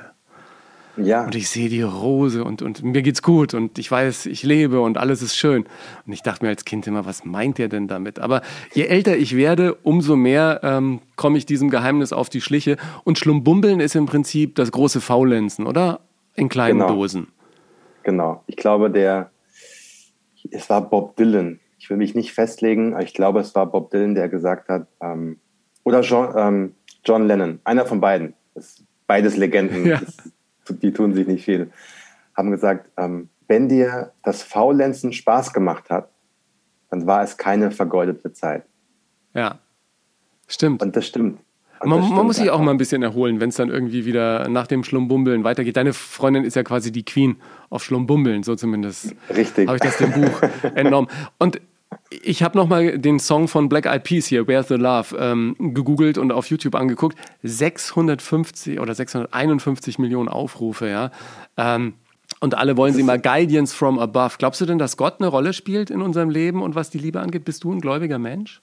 Ja, Und ich sehe die Rose und, und mir geht's gut und ich weiß, ich lebe und alles ist schön. Und ich dachte mir als Kind immer, was meint er denn damit? Aber je älter ich werde, umso mehr ähm, komme ich diesem Geheimnis auf die Schliche. Und Schlumbumbeln ist im Prinzip das große Faulenzen, oder? In kleinen Genau. Dosen. genau. Ich glaube, der, es war Bob Dylan. Ich will mich nicht festlegen, aber ich glaube, es war Bob Dylan, der gesagt hat, ähm, oder John, ähm, John Lennon, einer von beiden. Das, beides Legenden, ja. das, die tun sich nicht viel. Haben gesagt, ähm, wenn dir das Faulenzen Spaß gemacht hat, dann war es keine vergeudete Zeit. Ja, stimmt. Und das stimmt. Und man, das stimmt man muss sich auch mal ein bisschen erholen, wenn es dann irgendwie wieder nach dem Schlumbumbeln weitergeht. Deine Freundin ist ja quasi die Queen auf Schlumbumbeln, so zumindest. Richtig. Habe ich das dem Buch entnommen. Und ich habe nochmal den Song von Black Eyed Peas hier, Where's the Love, ähm, gegoogelt und auf YouTube angeguckt. 650 oder 651 Millionen Aufrufe, ja. Ähm, und alle wollen sie mal Guidance from above. Glaubst du denn, dass Gott eine Rolle spielt in unserem Leben und was die Liebe angeht? Bist du ein gläubiger Mensch?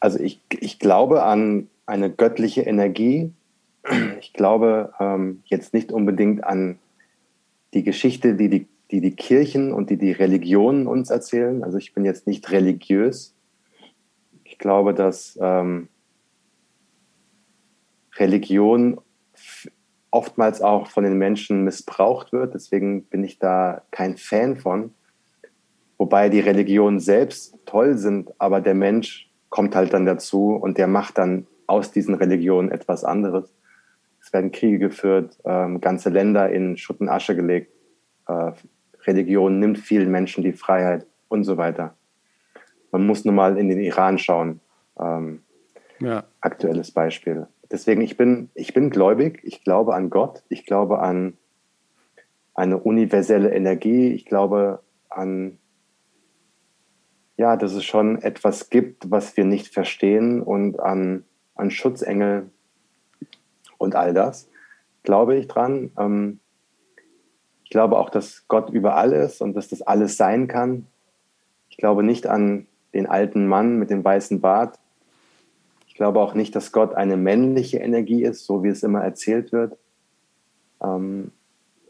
Also ich, ich glaube an eine göttliche Energie. Ich glaube ähm, jetzt nicht unbedingt an die Geschichte, die die, die die Kirchen und die die Religionen uns erzählen. Also ich bin jetzt nicht religiös. Ich glaube, dass ähm, Religion oftmals auch von den Menschen missbraucht wird. Deswegen bin ich da kein Fan von. Wobei die Religionen selbst toll sind, aber der Mensch kommt halt dann dazu und der macht dann aus diesen Religionen etwas anderes. Es werden Kriege geführt, ähm, ganze Länder in Schutt und Asche gelegt. Äh, Religion nimmt vielen Menschen die Freiheit und so weiter. Man muss nur mal in den Iran schauen. Ähm, ja. Aktuelles Beispiel. Deswegen, ich bin, ich bin gläubig, ich glaube an Gott, ich glaube an eine universelle Energie, ich glaube an, ja, dass es schon etwas gibt, was wir nicht verstehen und an, an Schutzengel und all das, glaube ich dran. Ähm, ich glaube auch, dass Gott überall ist und dass das alles sein kann. Ich glaube nicht an den alten Mann mit dem weißen Bart, glaube auch nicht, dass Gott eine männliche Energie ist, so wie es immer erzählt wird. Ähm,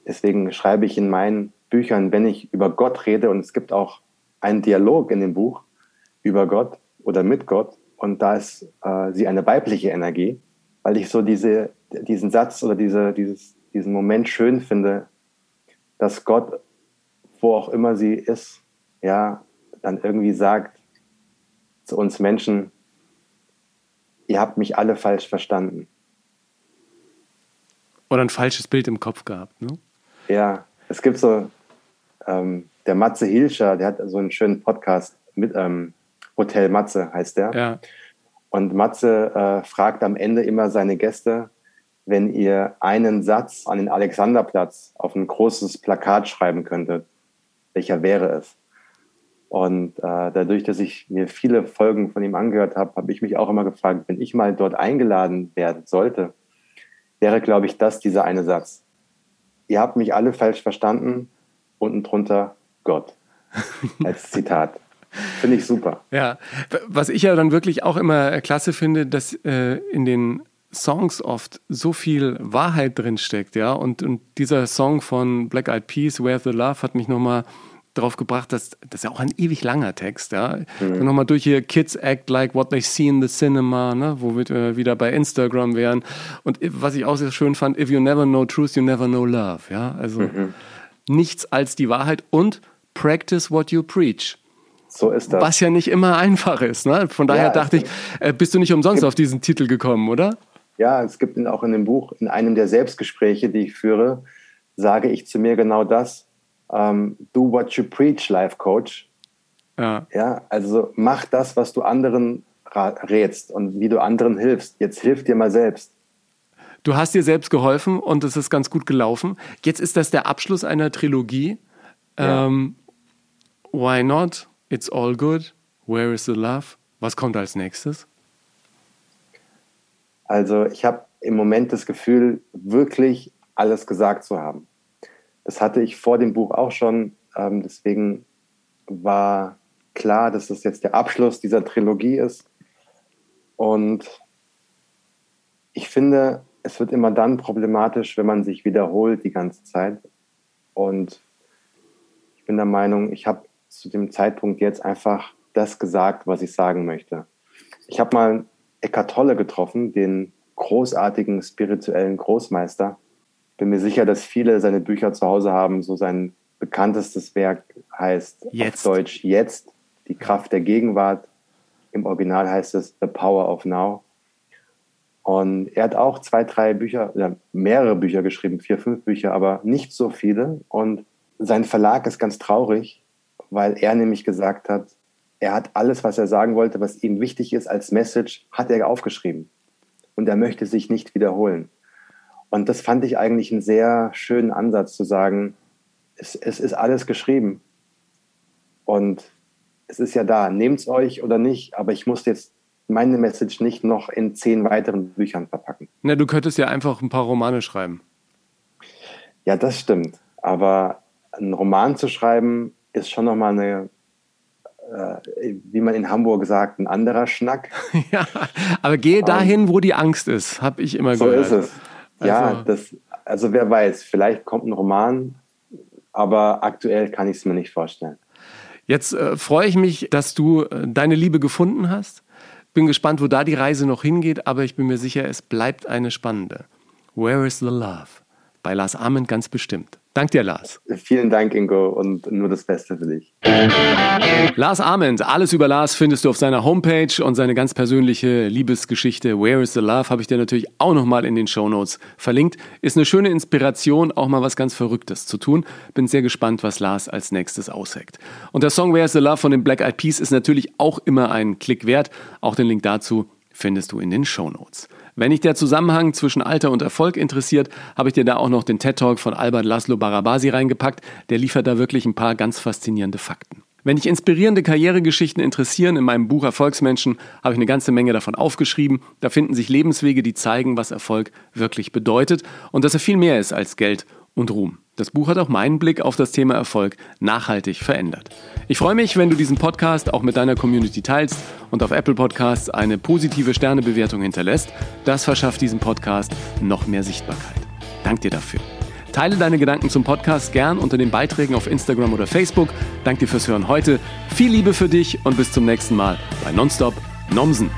deswegen schreibe ich in meinen Büchern, wenn ich über Gott rede, und es gibt auch einen Dialog in dem Buch über Gott oder mit Gott, und da ist äh, sie eine weibliche Energie, weil ich so diese, diesen Satz oder diese, dieses, diesen Moment schön finde, dass Gott, wo auch immer sie ist, ja, dann irgendwie sagt zu uns Menschen, ihr habt mich alle falsch verstanden. Oder ein falsches Bild im Kopf gehabt, ne? Ja, es gibt so, ähm, der Matze Hilscher, der hat so einen schönen Podcast mit ähm, Hotel Matze, heißt der. Ja. Und Matze äh, fragt am Ende immer seine Gäste, wenn ihr einen Satz an den Alexanderplatz auf ein großes Plakat schreiben könntet, welcher wäre es? Und äh, dadurch, dass ich mir viele Folgen von ihm angehört habe, habe ich mich auch immer gefragt, wenn ich mal dort eingeladen werden sollte, wäre, glaube ich, das dieser eine Satz. Ihr habt mich alle falsch verstanden, unten drunter Gott. Als Zitat. Finde ich super. Ja, was ich ja dann wirklich auch immer klasse finde, dass äh, in den Songs oft so viel Wahrheit drin steckt, ja. Und, und dieser Song von Black Eyed Peas, Where's the Love, hat mich nochmal drauf gebracht, dass das ist ja auch ein ewig langer Text, ja. Mhm. Nochmal durch hier Kids act like what they see in the cinema, ne, wo wir wieder bei Instagram wären. Und was ich auch sehr schön fand, if you never know truth, you never know love, ja. Also mhm. nichts als die Wahrheit und practice what you preach. So ist das. Was ja nicht immer einfach ist. Ne? Von daher ja, dachte ich, äh, bist du nicht umsonst auf diesen Titel gekommen, oder? Ja, es gibt auch in dem Buch, in einem der Selbstgespräche, die ich führe, sage ich zu mir genau das ähm, do what you preach, Life Coach. Ja. ja. Also mach das, was du anderen rätst und wie du anderen hilfst. Jetzt hilf dir mal selbst. Du hast dir selbst geholfen und es ist ganz gut gelaufen. Jetzt ist das der Abschluss einer Trilogie. Ja. Ähm, why not? It's all good. Where is the love? Was kommt als nächstes? Also ich habe im Moment das Gefühl, wirklich alles gesagt zu haben. Das hatte ich vor dem Buch auch schon. Ähm, deswegen war klar, dass das jetzt der Abschluss dieser Trilogie ist. Und ich finde, es wird immer dann problematisch, wenn man sich wiederholt die ganze Zeit. Und ich bin der Meinung, ich habe zu dem Zeitpunkt jetzt einfach das gesagt, was ich sagen möchte. Ich habe mal Eckart Tolle getroffen, den großartigen spirituellen Großmeister bin mir sicher, dass viele seine Bücher zu Hause haben. So sein bekanntestes Werk heißt jetzt. auf Deutsch Jetzt, die Kraft der Gegenwart. Im Original heißt es The Power of Now. Und er hat auch zwei, drei Bücher, oder mehrere Bücher geschrieben, vier, fünf Bücher, aber nicht so viele. Und sein Verlag ist ganz traurig, weil er nämlich gesagt hat, er hat alles, was er sagen wollte, was ihm wichtig ist als Message, hat er aufgeschrieben. Und er möchte sich nicht wiederholen. Und das fand ich eigentlich einen sehr schönen Ansatz zu sagen, es, es ist alles geschrieben. Und es ist ja da, nehmt es euch oder nicht, aber ich muss jetzt meine Message nicht noch in zehn weiteren Büchern verpacken. Na, du könntest ja einfach ein paar Romane schreiben. Ja, das stimmt. Aber einen Roman zu schreiben, ist schon nochmal eine, wie man in Hamburg sagt, ein anderer Schnack. ja, aber gehe dahin, wo die Angst ist, habe ich immer so gehört. So ist es. Ja, Also- das, also wer weiß, vielleicht kommt ein Roman, aber aktuell kann ich es mir nicht vorstellen. Jetzt äh, freue ich mich, dass du äh, deine Liebe gefunden hast. Bin gespannt, wo da die Reise noch hingeht, aber ich bin mir sicher, es bleibt eine spannende. Where is the love? Bei Lars Ament ganz bestimmt. Dank dir, Lars. Vielen Dank, Ingo, und nur das Beste für dich. Lars Ament, alles über Lars findest du auf seiner Homepage und seine ganz persönliche Liebesgeschichte Where is the Love habe ich dir natürlich auch nochmal in den Shownotes verlinkt. Ist eine schöne Inspiration, auch mal was ganz Verrücktes zu tun. Bin sehr gespannt, was Lars als nächstes ausheckt. Und der Song Where is the Love von den Black Eyed Peas ist natürlich auch immer einen Klick wert. Auch den Link dazu findest du in den Shownotes. Wenn dich der Zusammenhang zwischen Alter und Erfolg interessiert, habe ich dir da auch noch den TED Talk von Albert Laszlo Barabasi reingepackt. Der liefert da wirklich ein paar ganz faszinierende Fakten. Wenn dich inspirierende Karrieregeschichten interessieren, in meinem Buch Erfolgsmenschen habe ich eine ganze Menge davon aufgeschrieben. Da finden sich Lebenswege, die zeigen, was Erfolg wirklich bedeutet und dass er viel mehr ist als Geld und Ruhm. Das Buch hat auch meinen Blick auf das Thema Erfolg nachhaltig verändert. Ich freue mich, wenn du diesen Podcast auch mit deiner Community teilst und auf Apple Podcasts eine positive Sternebewertung hinterlässt. Das verschafft diesem Podcast noch mehr Sichtbarkeit. Dank dir dafür. Teile deine Gedanken zum Podcast gern unter den Beiträgen auf Instagram oder Facebook. Dank dir fürs Hören heute. Viel Liebe für dich und bis zum nächsten Mal bei Nonstop Nomsen.